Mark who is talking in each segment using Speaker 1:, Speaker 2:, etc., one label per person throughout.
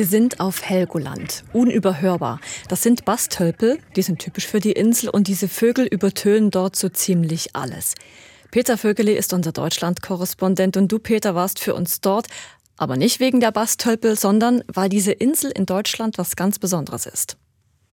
Speaker 1: Wir sind auf Helgoland. Unüberhörbar. Das sind Bastölpel, die sind typisch für die Insel und diese Vögel übertönen dort so ziemlich alles. Peter Vögele ist unser Deutschland-Korrespondent und du, Peter, warst für uns dort. Aber nicht wegen der Bastölpel, sondern weil diese Insel in Deutschland was ganz Besonderes ist.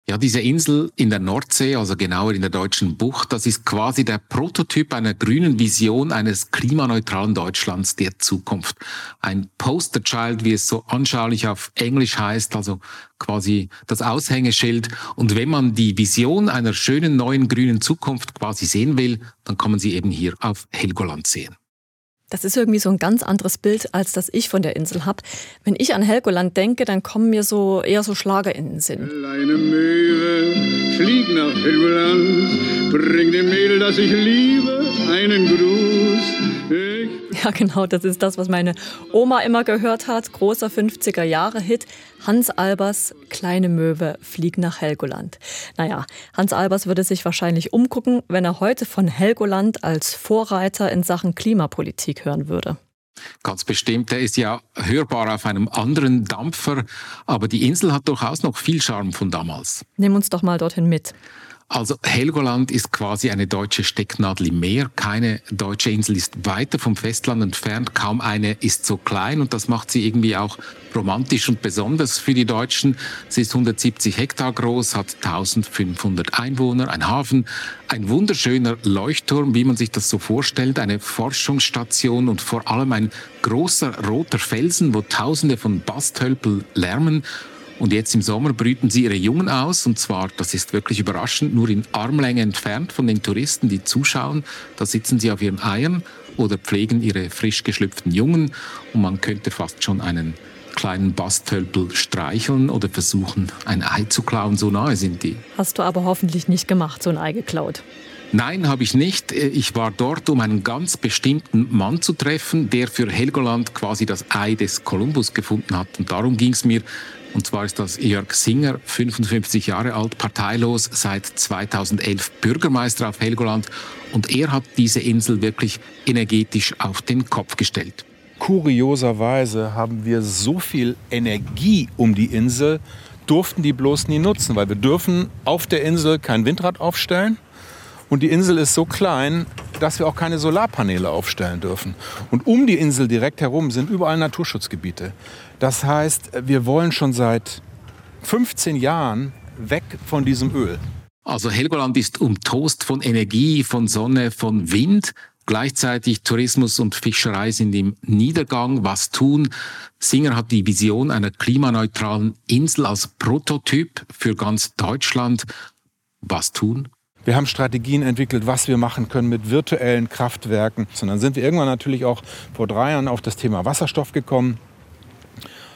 Speaker 2: Ja, diese Insel in der Nordsee, also genauer in der deutschen Bucht, das ist quasi der Prototyp einer grünen Vision eines klimaneutralen Deutschlands der Zukunft. Ein Posterchild, wie es so anschaulich auf Englisch heißt, also quasi das Aushängeschild. Und wenn man die Vision einer schönen neuen grünen Zukunft quasi sehen will, dann kann man sie eben hier auf Helgoland sehen.
Speaker 1: Das ist irgendwie so ein ganz anderes Bild, als das ich von der Insel habe. Wenn ich an Helgoland denke, dann kommen mir so eher so Schlager in den Sinn.
Speaker 3: Kleine Möwe, flieg nach Helgoland, bring dem Mädel, das ich liebe, einen Gruß.
Speaker 1: Ja, genau, das ist das, was meine Oma immer gehört hat. Großer 50er-Jahre-Hit. Hans Albers Kleine Möwe flieg nach Helgoland. Naja, Hans Albers würde sich wahrscheinlich umgucken, wenn er heute von Helgoland als Vorreiter in Sachen Klimapolitik hören würde.
Speaker 2: Ganz bestimmt, der ist ja hörbar auf einem anderen Dampfer, aber die Insel hat durchaus noch viel Charme von damals.
Speaker 1: Nimm uns doch mal dorthin mit.
Speaker 2: Also Helgoland ist quasi eine deutsche Stecknadel im Meer. Keine deutsche Insel ist weiter vom Festland entfernt. Kaum eine ist so klein und das macht sie irgendwie auch romantisch und besonders für die Deutschen. Sie ist 170 Hektar groß, hat 1500 Einwohner, ein Hafen, ein wunderschöner Leuchtturm, wie man sich das so vorstellt, eine Forschungsstation und vor allem ein großer roter Felsen, wo Tausende von Basthölpel lärmen. Und jetzt im Sommer brüten sie ihre Jungen aus. Und zwar, das ist wirklich überraschend, nur in Armlänge entfernt von den Touristen, die zuschauen. Da sitzen sie auf ihren Eiern oder pflegen ihre frisch geschlüpften Jungen. Und man könnte fast schon einen kleinen Basttölpel streicheln oder versuchen, ein Ei zu klauen. So nahe sind die.
Speaker 1: Hast du aber hoffentlich nicht gemacht, so ein Ei geklaut.
Speaker 2: Nein, habe ich nicht. Ich war dort, um einen ganz bestimmten Mann zu treffen, der für Helgoland quasi das Ei des Kolumbus gefunden hat. Und darum ging es mir. Und zwar ist das Jörg Singer, 55 Jahre alt, parteilos, seit 2011 Bürgermeister auf Helgoland. Und er hat diese Insel wirklich energetisch auf den Kopf gestellt.
Speaker 4: Kurioserweise haben wir so viel Energie um die Insel, durften die bloß nie nutzen, weil wir dürfen auf der Insel kein Windrad aufstellen. Und die Insel ist so klein, dass wir auch keine Solarpaneele aufstellen dürfen. Und um die Insel direkt herum sind überall Naturschutzgebiete. Das heißt, wir wollen schon seit 15 Jahren weg von diesem Öl.
Speaker 2: Also Helgoland ist umtost von Energie, von Sonne, von Wind. Gleichzeitig Tourismus und Fischerei sind im Niedergang. Was tun? Singer hat die Vision einer klimaneutralen Insel als Prototyp für ganz Deutschland. Was tun?
Speaker 4: Wir haben Strategien entwickelt, was wir machen können mit virtuellen Kraftwerken. Und dann sind wir irgendwann natürlich auch vor drei Jahren auf das Thema Wasserstoff gekommen,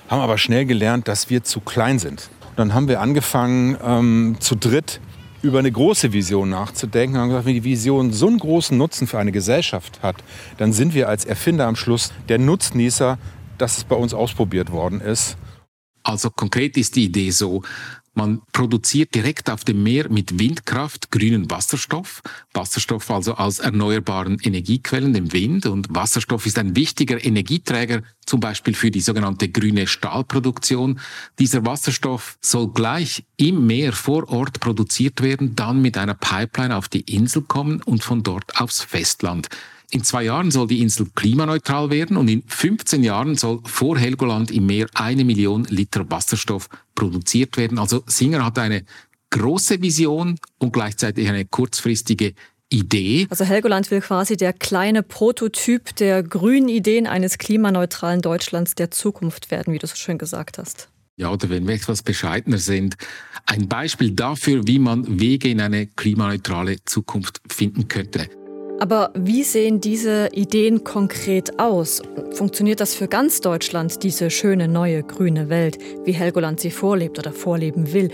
Speaker 4: haben aber schnell gelernt, dass wir zu klein sind. Und dann haben wir angefangen, ähm, zu dritt über eine große Vision nachzudenken und haben gesagt, wenn die Vision so einen großen Nutzen für eine Gesellschaft hat, dann sind wir als Erfinder am Schluss der Nutznießer, dass es bei uns ausprobiert worden ist.
Speaker 2: Also konkret ist die Idee so, man produziert direkt auf dem Meer mit Windkraft grünen Wasserstoff. Wasserstoff also als erneuerbaren Energiequellen, dem Wind. Und Wasserstoff ist ein wichtiger Energieträger, zum Beispiel für die sogenannte grüne Stahlproduktion. Dieser Wasserstoff soll gleich im Meer vor Ort produziert werden, dann mit einer Pipeline auf die Insel kommen und von dort aufs Festland. In zwei Jahren soll die Insel klimaneutral werden und in 15 Jahren soll vor Helgoland im Meer eine Million Liter Wasserstoff produziert werden. Also Singer hat eine große Vision und gleichzeitig eine kurzfristige Idee.
Speaker 1: Also Helgoland will quasi der kleine Prototyp der grünen Ideen eines klimaneutralen Deutschlands der Zukunft werden, wie du so schön gesagt hast.
Speaker 2: Ja, oder wenn wir etwas bescheidener sind, ein Beispiel dafür, wie man Wege in eine klimaneutrale Zukunft finden könnte.
Speaker 1: Aber wie sehen diese Ideen konkret aus? Funktioniert das für ganz Deutschland, diese schöne neue grüne Welt, wie Helgoland sie vorlebt oder vorleben will?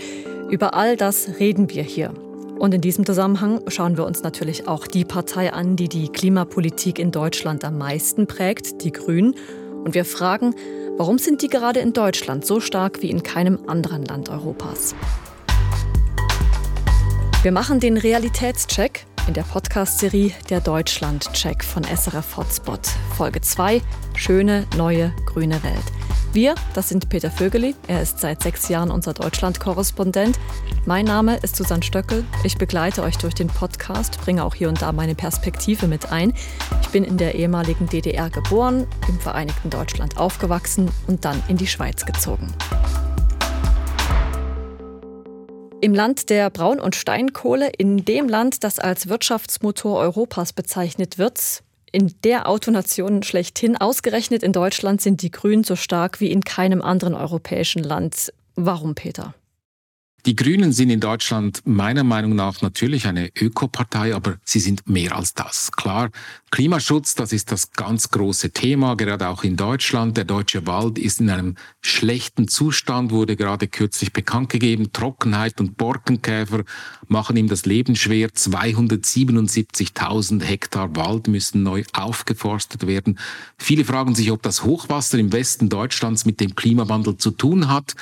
Speaker 1: Über all das reden wir hier. Und in diesem Zusammenhang schauen wir uns natürlich auch die Partei an, die die Klimapolitik in Deutschland am meisten prägt, die Grünen. Und wir fragen, warum sind die gerade in Deutschland so stark wie in keinem anderen Land Europas? Wir machen den Realitätscheck in der Podcast-Serie Der Deutschland-Check von SRF Hotspot. Folge 2, Schöne neue grüne Welt. Wir, das sind Peter Vögeli, er ist seit sechs Jahren unser Deutschland-Korrespondent. Mein Name ist Susanne Stöckel, ich begleite euch durch den Podcast, bringe auch hier und da meine Perspektive mit ein. Ich bin in der ehemaligen DDR geboren, im Vereinigten Deutschland aufgewachsen und dann in die Schweiz gezogen. Im Land der Braun- und Steinkohle, in dem Land, das als Wirtschaftsmotor Europas bezeichnet wird, in der Autonation schlechthin. Ausgerechnet in Deutschland sind die Grünen so stark wie in keinem anderen europäischen Land. Warum, Peter?
Speaker 2: Die Grünen sind in Deutschland meiner Meinung nach natürlich eine Ökopartei, aber sie sind mehr als das. Klar, Klimaschutz, das ist das ganz große Thema, gerade auch in Deutschland. Der deutsche Wald ist in einem schlechten Zustand, wurde gerade kürzlich bekannt gegeben. Trockenheit und Borkenkäfer machen ihm das Leben schwer. 277.000 Hektar Wald müssen neu aufgeforstet werden. Viele fragen sich, ob das Hochwasser im Westen Deutschlands mit dem Klimawandel zu tun hat.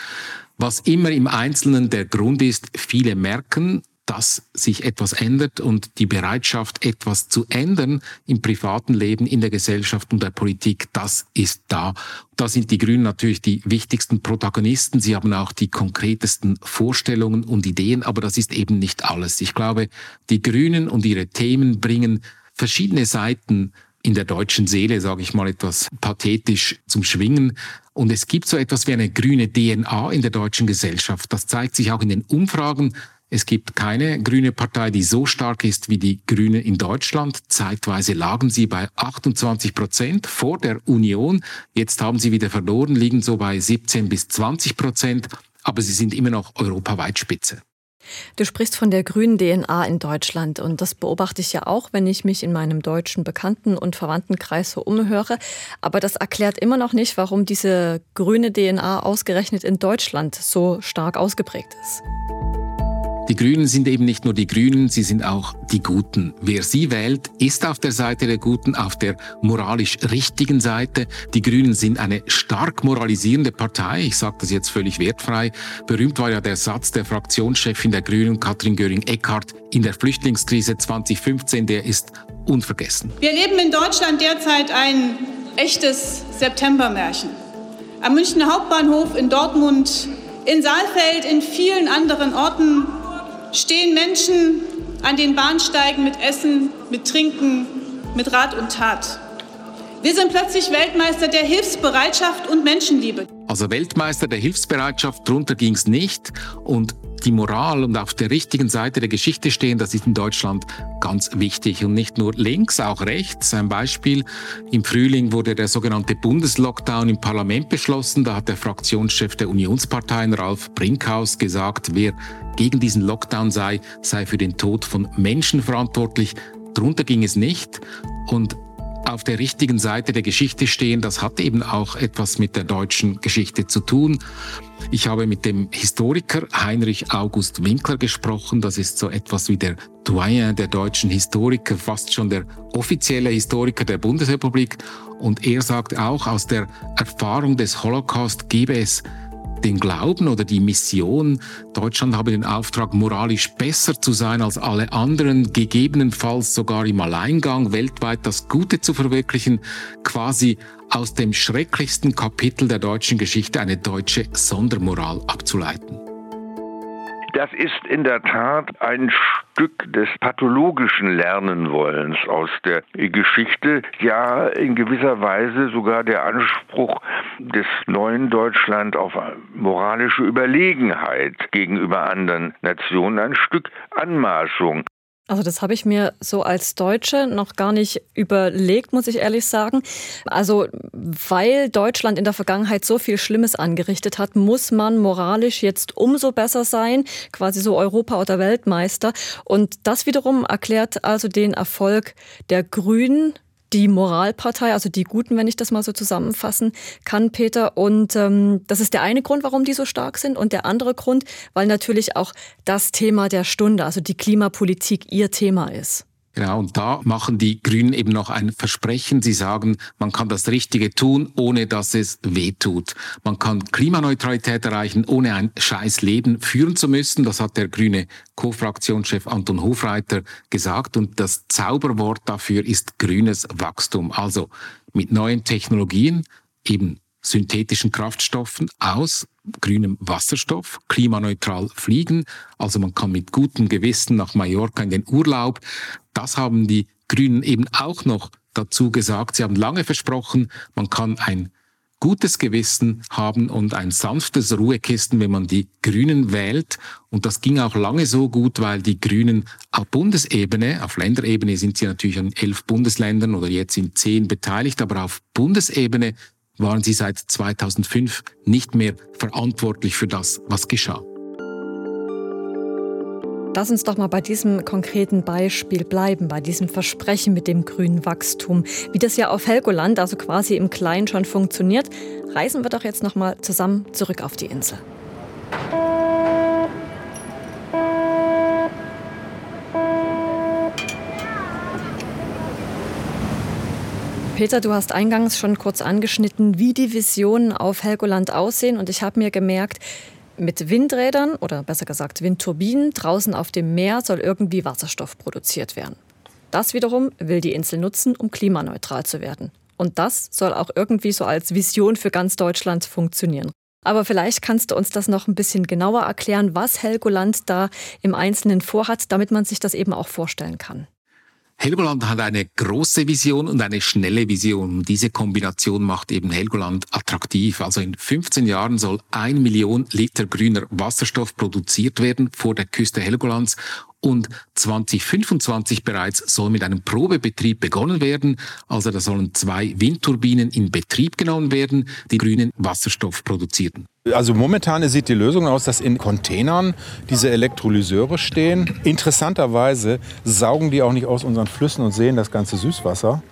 Speaker 2: Was immer im Einzelnen der Grund ist, viele merken, dass sich etwas ändert und die Bereitschaft, etwas zu ändern im privaten Leben, in der Gesellschaft und der Politik, das ist da. Da sind die Grünen natürlich die wichtigsten Protagonisten. Sie haben auch die konkretesten Vorstellungen und Ideen, aber das ist eben nicht alles. Ich glaube, die Grünen und ihre Themen bringen verschiedene Seiten in der deutschen Seele, sage ich mal etwas pathetisch, zum Schwingen. Und es gibt so etwas wie eine grüne DNA in der deutschen Gesellschaft. Das zeigt sich auch in den Umfragen. Es gibt keine grüne Partei, die so stark ist wie die Grünen in Deutschland. Zeitweise lagen sie bei 28 Prozent vor der Union. Jetzt haben sie wieder verloren, liegen so bei 17 bis 20 Prozent. Aber sie sind immer noch europaweit Spitze.
Speaker 1: Du sprichst von der grünen DNA in Deutschland und das beobachte ich ja auch, wenn ich mich in meinem deutschen Bekannten- und Verwandtenkreis so umhöre. Aber das erklärt immer noch nicht, warum diese grüne DNA ausgerechnet in Deutschland so stark ausgeprägt ist.
Speaker 2: Die Grünen sind eben nicht nur die Grünen, sie sind auch die Guten. Wer sie wählt, ist auf der Seite der Guten, auf der moralisch richtigen Seite. Die Grünen sind eine stark moralisierende Partei. Ich sage das jetzt völlig wertfrei. Berühmt war ja der Satz der Fraktionschefin der Grünen, Katrin Göring-Eckardt, in der Flüchtlingskrise 2015, der ist unvergessen.
Speaker 5: Wir erleben in Deutschland derzeit ein echtes Septembermärchen. Am Münchner Hauptbahnhof in Dortmund, in Saalfeld, in vielen anderen Orten stehen Menschen an den Bahnsteigen mit Essen, mit Trinken, mit Rat und Tat. Wir sind plötzlich Weltmeister der Hilfsbereitschaft und Menschenliebe.
Speaker 2: Also Weltmeister der Hilfsbereitschaft, drunter ging es nicht. Und die Moral und auf der richtigen Seite der Geschichte stehen, das ist in Deutschland ganz wichtig. Und nicht nur links, auch rechts. Ein Beispiel, im Frühling wurde der sogenannte Bundeslockdown im Parlament beschlossen. Da hat der Fraktionschef der Unionsparteien, Ralf Brinkhaus, gesagt, wer gegen diesen Lockdown sei, sei für den Tod von Menschen verantwortlich. Drunter ging es nicht. Und auf der richtigen Seite der Geschichte stehen, das hat eben auch etwas mit der deutschen Geschichte zu tun. Ich habe mit dem Historiker Heinrich August Winkler gesprochen. Das ist so etwas wie der Doyen der deutschen Historiker, fast schon der offizielle Historiker der Bundesrepublik. Und er sagt auch, aus der Erfahrung des Holocaust gebe es den Glauben oder die Mission, Deutschland habe den Auftrag, moralisch besser zu sein als alle anderen, gegebenenfalls sogar im Alleingang weltweit das Gute zu verwirklichen, quasi aus dem schrecklichsten Kapitel der deutschen Geschichte eine deutsche Sondermoral abzuleiten.
Speaker 6: Das ist in der Tat ein Stück des pathologischen Lernenwollens aus der Geschichte, ja in gewisser Weise sogar der Anspruch des neuen Deutschland auf moralische Überlegenheit gegenüber anderen Nationen, ein Stück Anmaßung.
Speaker 1: Also das habe ich mir so als Deutsche noch gar nicht überlegt, muss ich ehrlich sagen. Also weil Deutschland in der Vergangenheit so viel Schlimmes angerichtet hat, muss man moralisch jetzt umso besser sein, quasi so Europa- oder Weltmeister. Und das wiederum erklärt also den Erfolg der Grünen die Moralpartei, also die Guten, wenn ich das mal so zusammenfassen kann, Peter. Und ähm, das ist der eine Grund, warum die so stark sind. Und der andere Grund, weil natürlich auch das Thema der Stunde, also die Klimapolitik, ihr Thema ist.
Speaker 2: Genau, und da machen die Grünen eben noch ein Versprechen. Sie sagen, man kann das Richtige tun, ohne dass es weh tut. Man kann Klimaneutralität erreichen, ohne ein scheiß Leben führen zu müssen. Das hat der grüne Co-Fraktionschef Anton Hofreiter gesagt. Und das Zauberwort dafür ist grünes Wachstum. Also mit neuen Technologien, eben synthetischen Kraftstoffen aus grünem Wasserstoff, klimaneutral fliegen. Also man kann mit gutem Gewissen nach Mallorca in den Urlaub. Das haben die Grünen eben auch noch dazu gesagt. Sie haben lange versprochen, man kann ein gutes Gewissen haben und ein sanftes Ruhekissen, wenn man die Grünen wählt. Und das ging auch lange so gut, weil die Grünen auf Bundesebene, auf Länderebene sind sie natürlich an elf Bundesländern oder jetzt in zehn beteiligt, aber auf Bundesebene waren sie seit 2005 nicht mehr verantwortlich für das, was geschah.
Speaker 1: Lass uns doch mal bei diesem konkreten Beispiel bleiben, bei diesem Versprechen mit dem grünen Wachstum. Wie das ja auf Helgoland, also quasi im Kleinen schon funktioniert, reisen wir doch jetzt noch mal zusammen zurück auf die Insel. Peter, du hast eingangs schon kurz angeschnitten, wie die Visionen auf Helgoland aussehen. Und ich habe mir gemerkt, mit Windrädern oder besser gesagt Windturbinen draußen auf dem Meer soll irgendwie Wasserstoff produziert werden. Das wiederum will die Insel nutzen, um klimaneutral zu werden. Und das soll auch irgendwie so als Vision für ganz Deutschland funktionieren. Aber vielleicht kannst du uns das noch ein bisschen genauer erklären, was Helgoland da im Einzelnen vorhat, damit man sich das eben auch vorstellen kann.
Speaker 2: Helgoland hat eine große Vision und eine schnelle Vision. Diese Kombination macht eben Helgoland attraktiv. Also in 15 Jahren soll ein Million Liter grüner Wasserstoff produziert werden vor der Küste Helgolands und 2025 bereits soll mit einem Probebetrieb begonnen werden. Also da sollen zwei Windturbinen in Betrieb genommen werden, die grünen Wasserstoff produzierten.
Speaker 4: Also momentan sieht die Lösung aus, dass in Containern diese Elektrolyseure stehen. Interessanterweise saugen die auch nicht aus unseren Flüssen und Seen das ganze Süßwasser.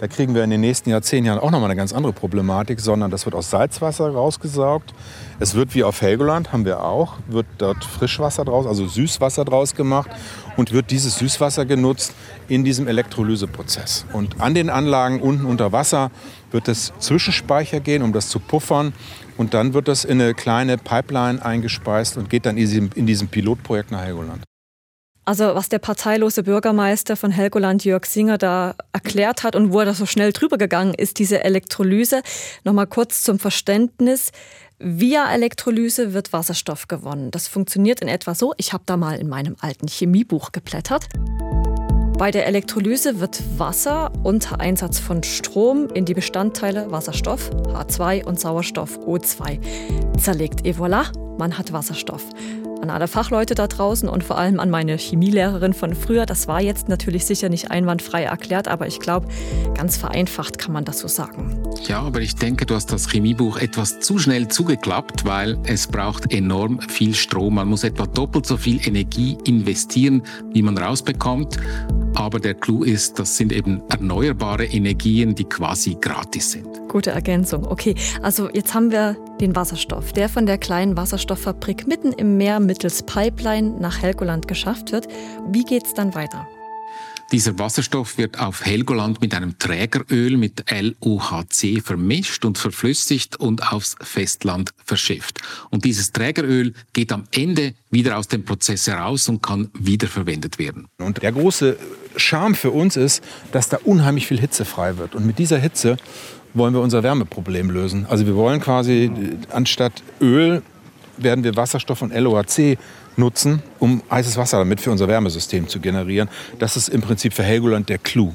Speaker 4: Da kriegen wir in den nächsten Jahrzehnten Jahren auch nochmal eine ganz andere Problematik, sondern das wird aus Salzwasser rausgesaugt. Es wird wie auf Helgoland, haben wir auch, wird dort Frischwasser draus, also Süßwasser draus gemacht und wird dieses Süßwasser genutzt in diesem Elektrolyseprozess. Und an den Anlagen unten unter Wasser wird es Zwischenspeicher gehen, um das zu puffern. Und dann wird das in eine kleine Pipeline eingespeist und geht dann in diesem, in diesem Pilotprojekt nach Helgoland.
Speaker 1: Also was der parteilose Bürgermeister von Helgoland, Jörg Singer, da erklärt hat und wo er da so schnell drüber gegangen ist, diese Elektrolyse. Nochmal kurz zum Verständnis. Via Elektrolyse wird Wasserstoff gewonnen. Das funktioniert in etwa so. Ich habe da mal in meinem alten Chemiebuch geblättert. Bei der Elektrolyse wird Wasser unter Einsatz von Strom in die Bestandteile Wasserstoff, H2 und Sauerstoff, O2 zerlegt. Et voilà, man hat Wasserstoff an alle Fachleute da draußen und vor allem an meine Chemielehrerin von früher. Das war jetzt natürlich sicher nicht einwandfrei erklärt, aber ich glaube, ganz vereinfacht kann man das so sagen.
Speaker 2: Ja, aber ich denke, du hast das Chemiebuch etwas zu schnell zugeklappt, weil es braucht enorm viel Strom. Man muss etwa doppelt so viel Energie investieren, wie man rausbekommt. Aber der Clou ist, das sind eben erneuerbare Energien, die quasi gratis sind.
Speaker 1: Gute Ergänzung. Okay, also jetzt haben wir den Wasserstoff, der von der kleinen Wasserstofffabrik mitten im Meer mittels Pipeline nach Helgoland geschafft wird. Wie geht es dann weiter?
Speaker 2: Dieser Wasserstoff wird auf Helgoland mit einem Trägeröl mit LUHC vermischt und verflüssigt und aufs Festland verschifft. Und dieses Trägeröl geht am Ende wieder aus dem Prozess heraus und kann wiederverwendet werden.
Speaker 4: Und der große Charme für uns ist, dass da unheimlich viel Hitze frei wird. Und mit dieser Hitze wollen wir unser Wärmeproblem lösen. Also wir wollen quasi anstatt Öl werden wir Wasserstoff und LOHC nutzen, um heißes Wasser damit für unser Wärmesystem zu generieren. Das ist im Prinzip für Helgoland der Clou.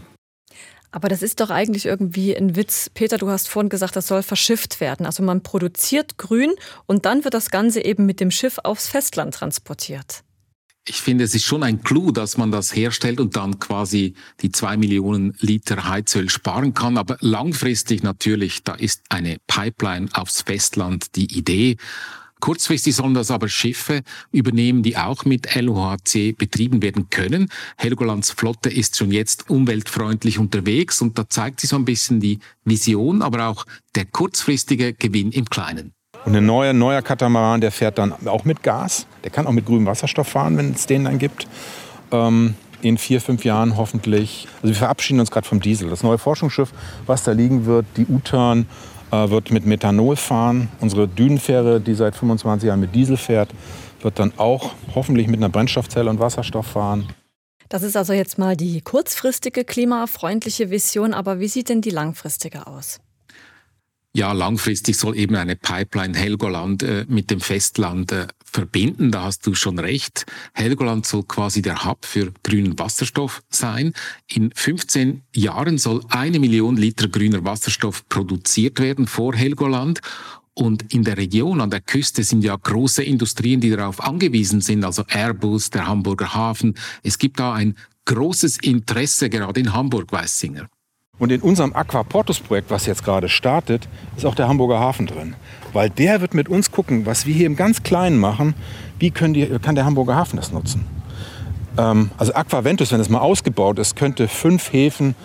Speaker 1: Aber das ist doch eigentlich irgendwie ein Witz. Peter, du hast vorhin gesagt, das soll verschifft werden. Also man produziert Grün und dann wird das Ganze eben mit dem Schiff aufs Festland transportiert.
Speaker 2: Ich finde, es ist schon ein Clou, dass man das herstellt und dann quasi die zwei Millionen Liter Heizöl sparen kann. Aber langfristig natürlich, da ist eine Pipeline aufs Festland die Idee. Kurzfristig sollen das aber Schiffe übernehmen, die auch mit LOHC betrieben werden können. Helgolands Flotte ist schon jetzt umweltfreundlich unterwegs und da zeigt sich so ein bisschen die Vision, aber auch der kurzfristige Gewinn im Kleinen.
Speaker 4: Und ein neuer, neuer Katamaran, der fährt dann auch mit Gas. Der kann auch mit grünem Wasserstoff fahren, wenn es den dann gibt. Ähm, in vier, fünf Jahren hoffentlich. Also wir verabschieden uns gerade vom Diesel. Das neue Forschungsschiff, was da liegen wird, die U-Turn, äh, wird mit Methanol fahren. Unsere Dünenfähre, die seit 25 Jahren mit Diesel fährt, wird dann auch hoffentlich mit einer Brennstoffzelle und Wasserstoff fahren.
Speaker 1: Das ist also jetzt mal die kurzfristige klimafreundliche Vision, aber wie sieht denn die langfristige aus?
Speaker 2: Ja, langfristig soll eben eine Pipeline Helgoland äh, mit dem Festland äh, verbinden. Da hast du schon recht. Helgoland soll quasi der Hub für grünen Wasserstoff sein. In 15 Jahren soll eine Million Liter grüner Wasserstoff produziert werden vor Helgoland. Und in der Region, an der Küste, sind ja große Industrien, die darauf angewiesen sind, also Airbus, der Hamburger Hafen. Es gibt da ein großes Interesse, gerade in Hamburg, weiß Singer.
Speaker 4: Und in unserem Aquaportus-Projekt, was jetzt gerade startet, ist auch der Hamburger Hafen drin. Weil der wird mit uns gucken, was wir hier im ganz Kleinen machen, wie die, kann der Hamburger Hafen das nutzen. Ähm, also Aquaventus, wenn es mal ausgebaut ist, könnte fünf Häfen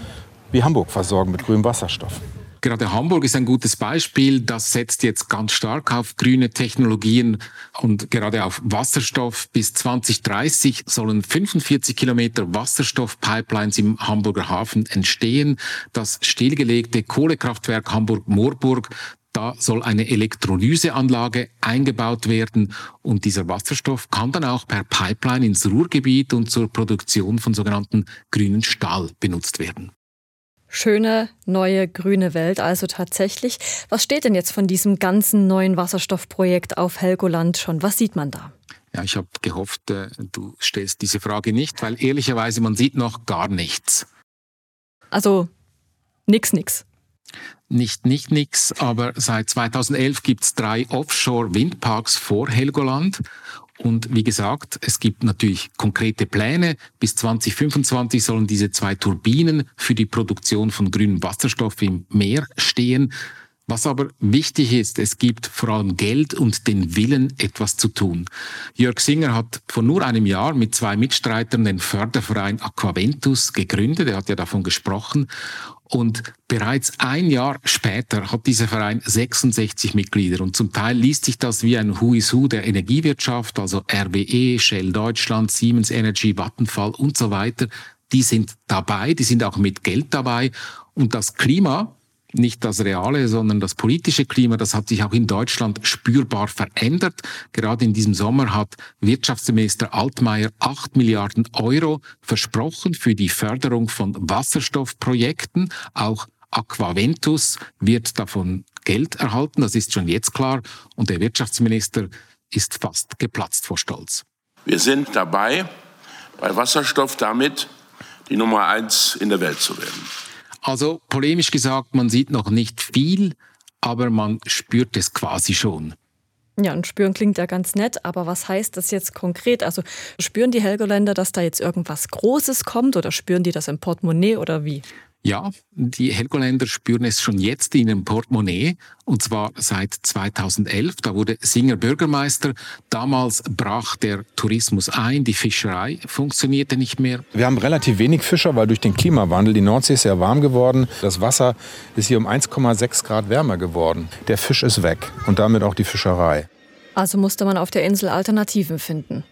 Speaker 4: wie Hamburg versorgen mit grünem Wasserstoff.
Speaker 2: Gerade Hamburg ist ein gutes Beispiel. Das setzt jetzt ganz stark auf grüne Technologien und gerade auf Wasserstoff. Bis 2030 sollen 45 Kilometer Wasserstoffpipelines im Hamburger Hafen entstehen. Das stillgelegte Kohlekraftwerk Hamburg-Moorburg da soll eine Elektrolyseanlage eingebaut werden und dieser Wasserstoff kann dann auch per Pipeline ins Ruhrgebiet und zur Produktion von sogenannten grünen Stahl benutzt werden.
Speaker 1: Schöne neue grüne Welt also tatsächlich. Was steht denn jetzt von diesem ganzen neuen Wasserstoffprojekt auf Helgoland schon? Was sieht man da?
Speaker 2: Ja, ich habe gehofft, äh, du stellst diese Frage nicht, weil ehrlicherweise man sieht noch gar nichts.
Speaker 1: Also nix, nix.
Speaker 2: Nicht, nicht nix, aber seit 2011 gibt es drei Offshore-Windparks vor Helgoland und wie gesagt, es gibt natürlich konkrete Pläne. Bis 2025 sollen diese zwei Turbinen für die Produktion von grünem Wasserstoff im Meer stehen. Was aber wichtig ist, es gibt vor allem Geld und den Willen, etwas zu tun. Jörg Singer hat vor nur einem Jahr mit zwei Mitstreitern den Förderverein Aquaventus gegründet. Er hat ja davon gesprochen. Und bereits ein Jahr später hat dieser Verein 66 Mitglieder und zum Teil liest sich das wie ein Who is Who der Energiewirtschaft, also RWE, Shell Deutschland, Siemens Energy, Vattenfall und so weiter. Die sind dabei, die sind auch mit Geld dabei und das Klima, nicht das reale, sondern das politische Klima, das hat sich auch in Deutschland spürbar verändert. Gerade in diesem Sommer hat Wirtschaftsminister Altmaier 8 Milliarden Euro versprochen für die Förderung von Wasserstoffprojekten. Auch Aquaventus wird davon Geld erhalten, das ist schon jetzt klar. Und der Wirtschaftsminister ist fast geplatzt vor Stolz.
Speaker 7: Wir sind dabei, bei Wasserstoff damit die Nummer eins in der Welt zu werden.
Speaker 2: Also polemisch gesagt, man sieht noch nicht viel, aber man spürt es quasi schon.
Speaker 1: Ja, und spüren klingt ja ganz nett, aber was heißt das jetzt konkret? Also spüren die Helgoländer, dass da jetzt irgendwas Großes kommt oder spüren die das im Portemonnaie oder wie?
Speaker 2: Ja, die Helgoländer spüren es schon jetzt in ihrem Portemonnaie und zwar seit 2011. Da wurde Singer Bürgermeister. Damals brach der Tourismus ein, die Fischerei funktionierte nicht mehr.
Speaker 4: Wir haben relativ wenig Fischer, weil durch den Klimawandel die Nordsee ist sehr warm geworden. Das Wasser ist hier um 1,6 Grad wärmer geworden. Der Fisch ist weg und damit auch die Fischerei.
Speaker 1: Also musste man auf der Insel Alternativen finden.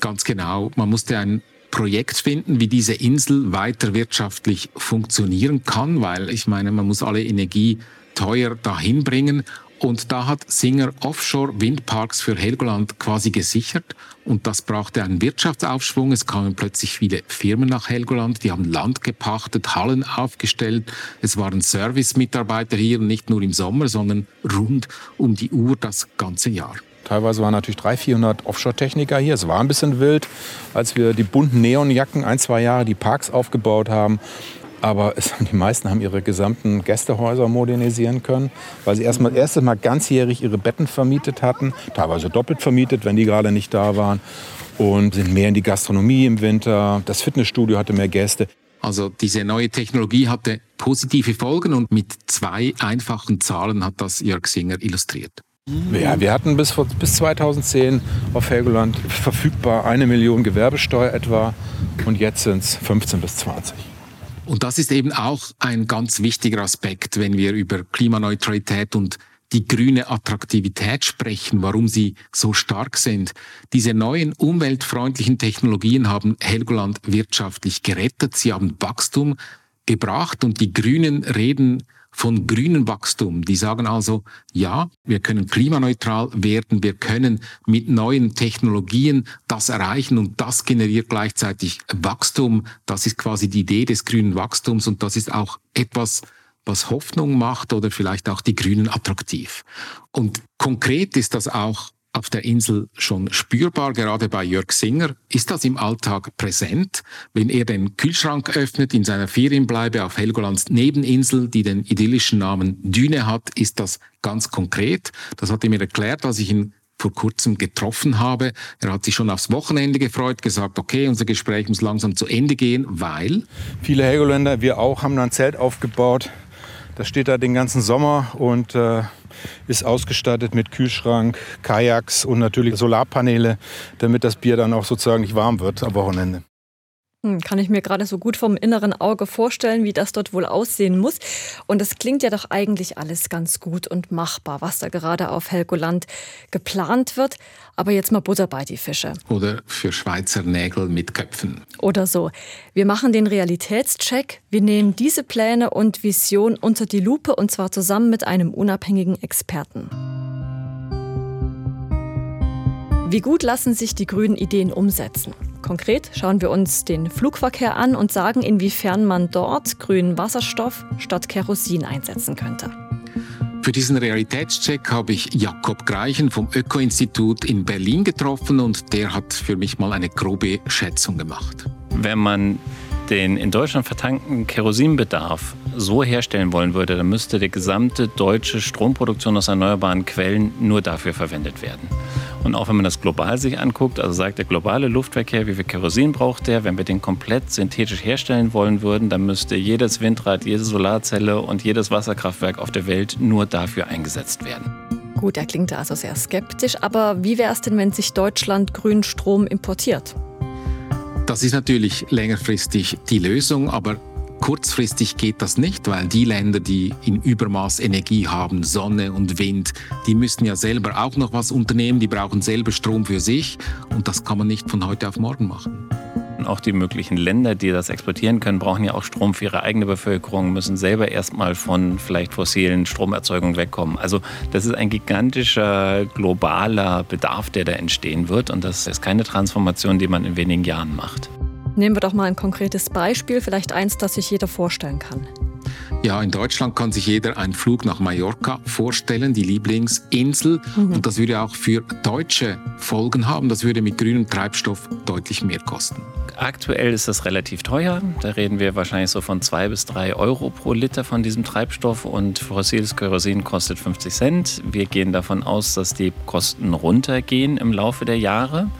Speaker 2: Ganz genau. Man musste ein Projekt finden, wie diese Insel weiter wirtschaftlich funktionieren kann, weil ich meine, man muss alle Energie teuer dahin bringen. Und da hat Singer Offshore Windparks für Helgoland quasi gesichert. Und das brachte einen Wirtschaftsaufschwung. Es kamen plötzlich viele Firmen nach Helgoland, die haben Land gepachtet, Hallen aufgestellt. Es waren Service-Mitarbeiter hier, nicht nur im Sommer, sondern rund um die Uhr das ganze Jahr.
Speaker 4: Teilweise waren natürlich 300, 400 Offshore-Techniker hier. Es war ein bisschen wild, als wir die bunten Neonjacken ein, zwei Jahre die Parks aufgebaut haben. Aber es, die meisten haben ihre gesamten Gästehäuser modernisieren können, weil sie erstmal erstes Mal ganzjährig ihre Betten vermietet hatten, teilweise doppelt vermietet, wenn die gerade nicht da waren. Und sind mehr in die Gastronomie im Winter. Das Fitnessstudio hatte mehr Gäste.
Speaker 2: Also diese neue Technologie hatte positive Folgen und mit zwei einfachen Zahlen hat das Jörg Singer illustriert.
Speaker 4: Ja, wir hatten bis, bis 2010 auf Helgoland verfügbar eine Million Gewerbesteuer etwa und jetzt sind es 15 bis 20.
Speaker 2: Und das ist eben auch ein ganz wichtiger Aspekt, wenn wir über Klimaneutralität und die grüne Attraktivität sprechen, warum sie so stark sind. Diese neuen umweltfreundlichen Technologien haben Helgoland wirtschaftlich gerettet. Sie haben Wachstum gebracht und die Grünen reden von grünem Wachstum. Die sagen also, ja, wir können klimaneutral werden, wir können mit neuen Technologien das erreichen und das generiert gleichzeitig Wachstum. Das ist quasi die Idee des grünen Wachstums und das ist auch etwas, was Hoffnung macht oder vielleicht auch die Grünen attraktiv. Und konkret ist das auch auf der Insel schon spürbar, gerade bei Jörg Singer. Ist das im Alltag präsent, wenn er den Kühlschrank öffnet in seiner Ferienbleibe auf Helgolands Nebeninsel, die den idyllischen Namen Düne hat? Ist das ganz konkret? Das hat er mir erklärt, als ich ihn vor kurzem getroffen habe. Er hat sich schon aufs Wochenende gefreut, gesagt, okay, unser Gespräch muss langsam zu Ende gehen, weil...
Speaker 4: Viele Helgoländer, wir auch, haben ein Zelt aufgebaut. Das steht da den ganzen Sommer und äh, ist ausgestattet mit Kühlschrank, Kajaks und natürlich Solarpaneele, damit das Bier dann auch sozusagen nicht warm wird am Wochenende.
Speaker 1: Hm, kann ich mir gerade so gut vom inneren Auge vorstellen, wie das dort wohl aussehen muss. Und es klingt ja doch eigentlich alles ganz gut und machbar, was da gerade auf Helgoland geplant wird. Aber jetzt mal Butter bei die Fische.
Speaker 2: Oder für Schweizer Nägel mit Köpfen.
Speaker 1: Oder so. Wir machen den Realitätscheck. Wir nehmen diese Pläne und Vision unter die Lupe und zwar zusammen mit einem unabhängigen Experten. Wie gut lassen sich die grünen Ideen umsetzen? Konkret schauen wir uns den Flugverkehr an und sagen, inwiefern man dort grünen Wasserstoff statt Kerosin einsetzen könnte.
Speaker 2: Für diesen Realitätscheck habe ich Jakob Greichen vom Öko-Institut in Berlin getroffen und der hat für mich mal eine grobe Schätzung gemacht.
Speaker 8: Wenn man den in Deutschland vertankten Kerosinbedarf so herstellen wollen würde, dann müsste die gesamte deutsche Stromproduktion aus erneuerbaren Quellen nur dafür verwendet werden. Und auch wenn man das global sich anguckt, also sagt der globale Luftverkehr, wie viel Kerosin braucht der, wenn wir den komplett synthetisch herstellen wollen würden, dann müsste jedes Windrad, jede Solarzelle und jedes Wasserkraftwerk auf der Welt nur dafür eingesetzt werden.
Speaker 1: Gut, er klingt also sehr skeptisch, aber wie wäre es denn, wenn sich Deutschland grünen Strom importiert?
Speaker 2: Das ist natürlich längerfristig die Lösung, aber Kurzfristig geht das nicht, weil die Länder, die in Übermaß Energie haben, Sonne und Wind, die müssen ja selber auch noch was unternehmen, die brauchen selber Strom für sich und das kann man nicht von heute auf morgen machen.
Speaker 8: Auch die möglichen Länder, die das exportieren können, brauchen ja auch Strom für ihre eigene Bevölkerung, müssen selber erstmal von vielleicht fossilen Stromerzeugungen wegkommen. Also das ist ein gigantischer globaler Bedarf, der da entstehen wird und das ist keine Transformation, die man in wenigen Jahren macht.
Speaker 1: Nehmen wir doch mal ein konkretes Beispiel, vielleicht eins, das sich jeder vorstellen kann.
Speaker 2: Ja, in Deutschland kann sich jeder einen Flug nach Mallorca vorstellen, die Lieblingsinsel. Mhm. Und das würde auch für Deutsche Folgen haben. Das würde mit grünem Treibstoff deutlich mehr kosten.
Speaker 8: Aktuell ist das relativ teuer. Da reden wir wahrscheinlich so von zwei bis drei Euro pro Liter von diesem Treibstoff und fossiles Kerosin kostet 50 Cent. Wir gehen davon aus, dass die Kosten runtergehen im Laufe der Jahre.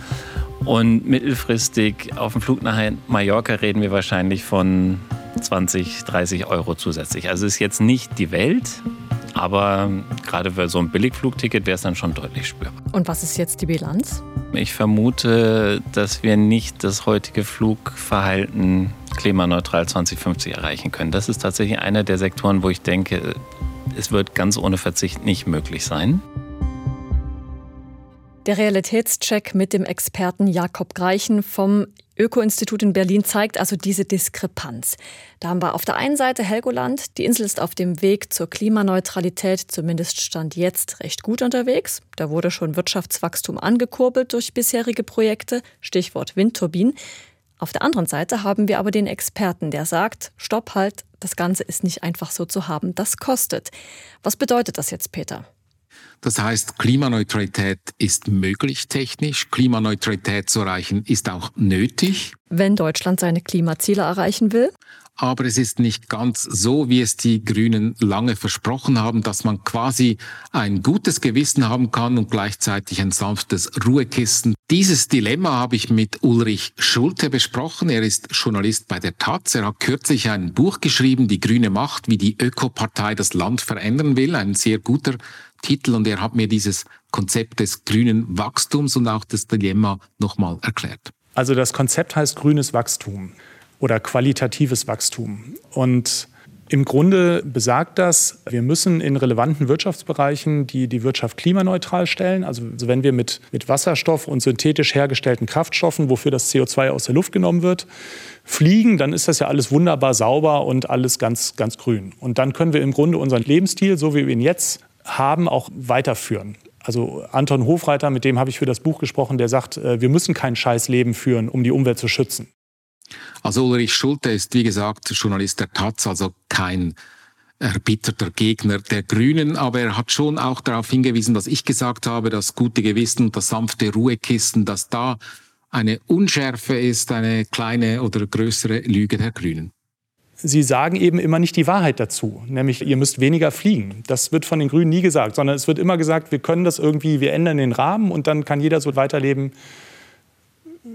Speaker 8: Und mittelfristig auf dem Flug nach Mallorca reden wir wahrscheinlich von 20, 30 Euro zusätzlich. Also ist jetzt nicht die Welt, aber gerade für so ein Billigflugticket wäre es dann schon deutlich spürbar.
Speaker 1: Und was ist jetzt die Bilanz?
Speaker 8: Ich vermute, dass wir nicht das heutige Flugverhalten klimaneutral 2050 erreichen können. Das ist tatsächlich einer der Sektoren, wo ich denke, es wird ganz ohne Verzicht nicht möglich sein.
Speaker 1: Der Realitätscheck mit dem Experten Jakob Greichen vom Öko-Institut in Berlin zeigt also diese Diskrepanz. Da haben wir auf der einen Seite Helgoland. Die Insel ist auf dem Weg zur Klimaneutralität, zumindest stand jetzt recht gut unterwegs. Da wurde schon Wirtschaftswachstum angekurbelt durch bisherige Projekte, Stichwort Windturbinen. Auf der anderen Seite haben wir aber den Experten, der sagt, stopp halt, das Ganze ist nicht einfach so zu haben, das kostet. Was bedeutet das jetzt, Peter?
Speaker 2: Das heißt, Klimaneutralität ist möglich technisch. Klimaneutralität zu erreichen ist auch nötig.
Speaker 1: Wenn Deutschland seine Klimaziele erreichen will?
Speaker 2: aber es ist nicht ganz so, wie es die Grünen lange versprochen haben, dass man quasi ein gutes Gewissen haben kann und gleichzeitig ein sanftes Ruhekissen. Dieses Dilemma habe ich mit Ulrich Schulte besprochen. Er ist Journalist bei der Taz. Er hat kürzlich ein Buch geschrieben, Die grüne Macht, wie die Ökopartei das Land verändern will. Ein sehr guter Titel und er hat mir dieses Konzept des grünen Wachstums und auch das Dilemma nochmal erklärt.
Speaker 9: Also das Konzept heißt grünes Wachstum oder qualitatives Wachstum. Und im Grunde besagt das, wir müssen in relevanten Wirtschaftsbereichen die, die Wirtschaft klimaneutral stellen. Also wenn wir mit, mit Wasserstoff und synthetisch hergestellten Kraftstoffen, wofür das CO2 aus der Luft genommen wird, fliegen, dann ist das ja alles wunderbar sauber und alles ganz, ganz grün. Und dann können wir im Grunde unseren Lebensstil, so wie wir ihn jetzt haben, auch weiterführen. Also Anton Hofreiter, mit dem habe ich für das Buch gesprochen, der sagt, äh, wir müssen kein scheiß Leben führen, um die Umwelt zu schützen.
Speaker 2: Also Ulrich Schulte ist, wie gesagt, Journalist der Taz, also kein erbitterter Gegner der Grünen, aber er hat schon auch darauf hingewiesen, was ich gesagt habe, das gute Gewissen und das sanfte Ruhekissen, dass da eine Unschärfe ist, eine kleine oder größere Lüge der Grünen.
Speaker 9: Sie sagen eben immer nicht die Wahrheit dazu, nämlich ihr müsst weniger fliegen. Das wird von den Grünen nie gesagt, sondern es wird immer gesagt, wir können das irgendwie, wir ändern den Rahmen und dann kann jeder so weiterleben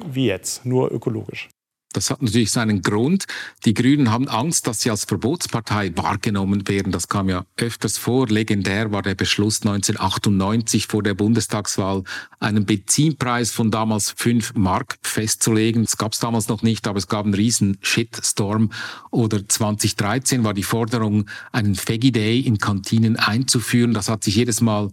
Speaker 9: wie jetzt, nur ökologisch.
Speaker 2: Das hat natürlich seinen Grund. Die Grünen haben Angst, dass sie als Verbotspartei wahrgenommen werden. Das kam ja öfters vor. Legendär war der Beschluss 1998 vor der Bundestagswahl, einen Benzinpreis von damals fünf Mark festzulegen. Das gab es damals noch nicht, aber es gab einen riesen Shitstorm. Oder 2013 war die Forderung, einen Feggy Day in Kantinen einzuführen. Das hat sich jedes Mal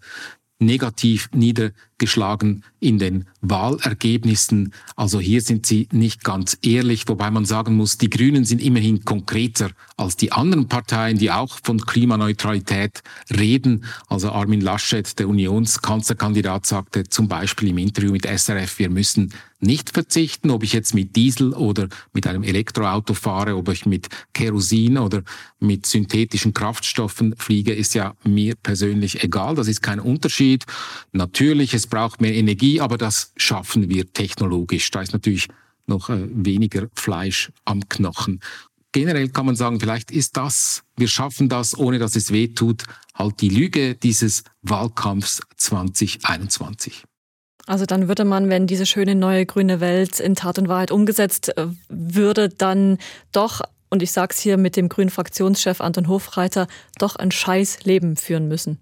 Speaker 2: negativ niedergeschlagen in den Wahlergebnissen. Also hier sind sie nicht ganz ehrlich, wobei man sagen muss, die Grünen sind immerhin konkreter als die anderen Parteien, die auch von Klimaneutralität reden. Also Armin Laschet, der Unionskanzlerkandidat, sagte zum Beispiel im Interview mit SRF, wir müssen nicht verzichten, ob ich jetzt mit Diesel oder mit einem Elektroauto fahre, ob ich mit Kerosin oder mit synthetischen Kraftstoffen fliege, ist ja mir persönlich egal. Das ist kein Unterschied. Natürlich, es braucht mehr Energie, aber das schaffen wir technologisch. Da ist natürlich noch äh, weniger Fleisch am Knochen. Generell kann man sagen, vielleicht ist das, wir schaffen das, ohne dass es weh tut, halt die Lüge dieses Wahlkampfs 2021.
Speaker 1: Also dann würde man, wenn diese schöne neue grüne Welt in Tat und Wahrheit umgesetzt äh, würde, dann doch, und ich sage es hier mit dem grünen Fraktionschef Anton Hofreiter, doch ein scheiß Leben führen müssen.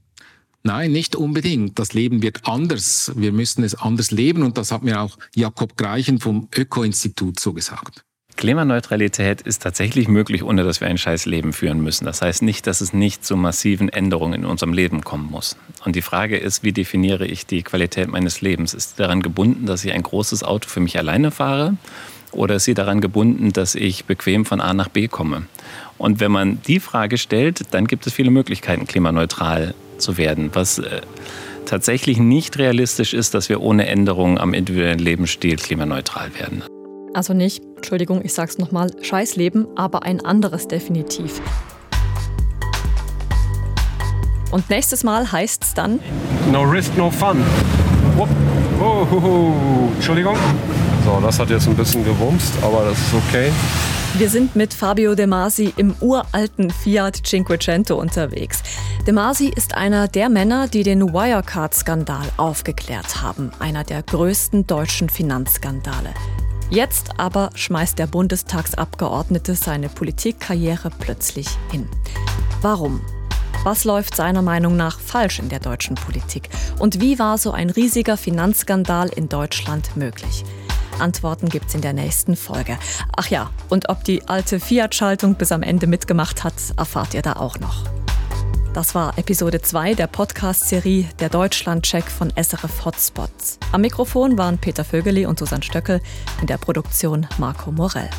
Speaker 2: Nein, nicht unbedingt. Das Leben wird anders. Wir müssen es anders leben und das hat mir auch Jakob Greichen vom Öko-Institut so gesagt.
Speaker 8: Klimaneutralität ist tatsächlich möglich, ohne dass wir ein scheiß Leben führen müssen. Das heißt nicht, dass es nicht zu massiven Änderungen in unserem Leben kommen muss. Und die Frage ist, wie definiere ich die Qualität meines Lebens? Ist sie daran gebunden, dass ich ein großes Auto für mich alleine fahre? Oder ist sie daran gebunden, dass ich bequem von A nach B komme? Und wenn man die Frage stellt, dann gibt es viele Möglichkeiten, klimaneutral zu werden. Was äh, tatsächlich nicht realistisch ist, dass wir ohne Änderungen am individuellen Lebensstil klimaneutral werden.
Speaker 1: Also nicht, Entschuldigung, ich sag's nochmal, Scheißleben, aber ein anderes definitiv. Und nächstes Mal heißt's dann.
Speaker 10: No risk, no fun. Oh, oh, oh, oh. Entschuldigung. So, das hat jetzt ein bisschen gewumst, aber das ist okay.
Speaker 1: Wir sind mit Fabio De Masi im uralten Fiat Cinquecento unterwegs. De Masi ist einer der Männer, die den Wirecard-Skandal aufgeklärt haben, einer der größten deutschen Finanzskandale. Jetzt aber schmeißt der Bundestagsabgeordnete seine Politikkarriere plötzlich hin. Warum? Was läuft seiner Meinung nach falsch in der deutschen Politik? Und wie war so ein riesiger Finanzskandal in Deutschland möglich? Antworten gibt's in der nächsten Folge. Ach ja, und ob die alte Fiat-Schaltung bis am Ende mitgemacht hat, erfahrt ihr da auch noch. Das war Episode 2 der Podcast-Serie Der Deutschland-Check von SRF Hotspots. Am Mikrofon waren Peter Vögeli und Susanne Stöckel, in der Produktion Marco Morell.